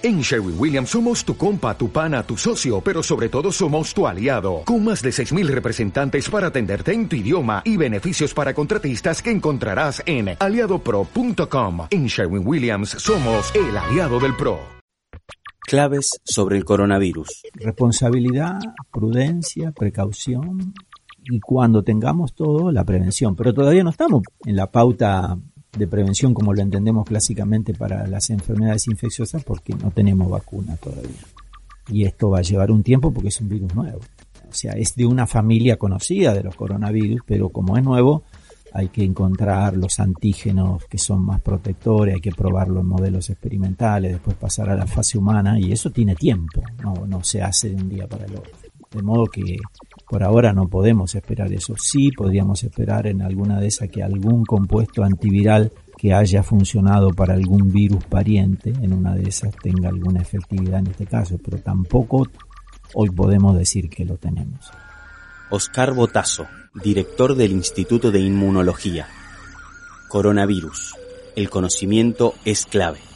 En Sherwin Williams somos tu compa, tu pana, tu socio, pero sobre todo somos tu aliado, con más de 6.000 representantes para atenderte en tu idioma y beneficios para contratistas que encontrarás en aliadopro.com. En Sherwin Williams somos el aliado del PRO. Claves sobre el coronavirus. Responsabilidad, prudencia, precaución y cuando tengamos todo, la prevención. Pero todavía no estamos en la pauta de prevención como lo entendemos clásicamente para las enfermedades infecciosas porque no tenemos vacuna todavía. Y esto va a llevar un tiempo porque es un virus nuevo. O sea, es de una familia conocida de los coronavirus, pero como es nuevo, hay que encontrar los antígenos que son más protectores, hay que probarlo en modelos experimentales, después pasar a la fase humana y eso tiene tiempo, no, no se hace de un día para el otro. De modo que por ahora no podemos esperar eso. Sí podríamos esperar en alguna de esas que algún compuesto antiviral que haya funcionado para algún virus pariente, en una de esas tenga alguna efectividad en este caso, pero tampoco hoy podemos decir que lo tenemos. Oscar Botazo, director del Instituto de Inmunología. Coronavirus. El conocimiento es clave.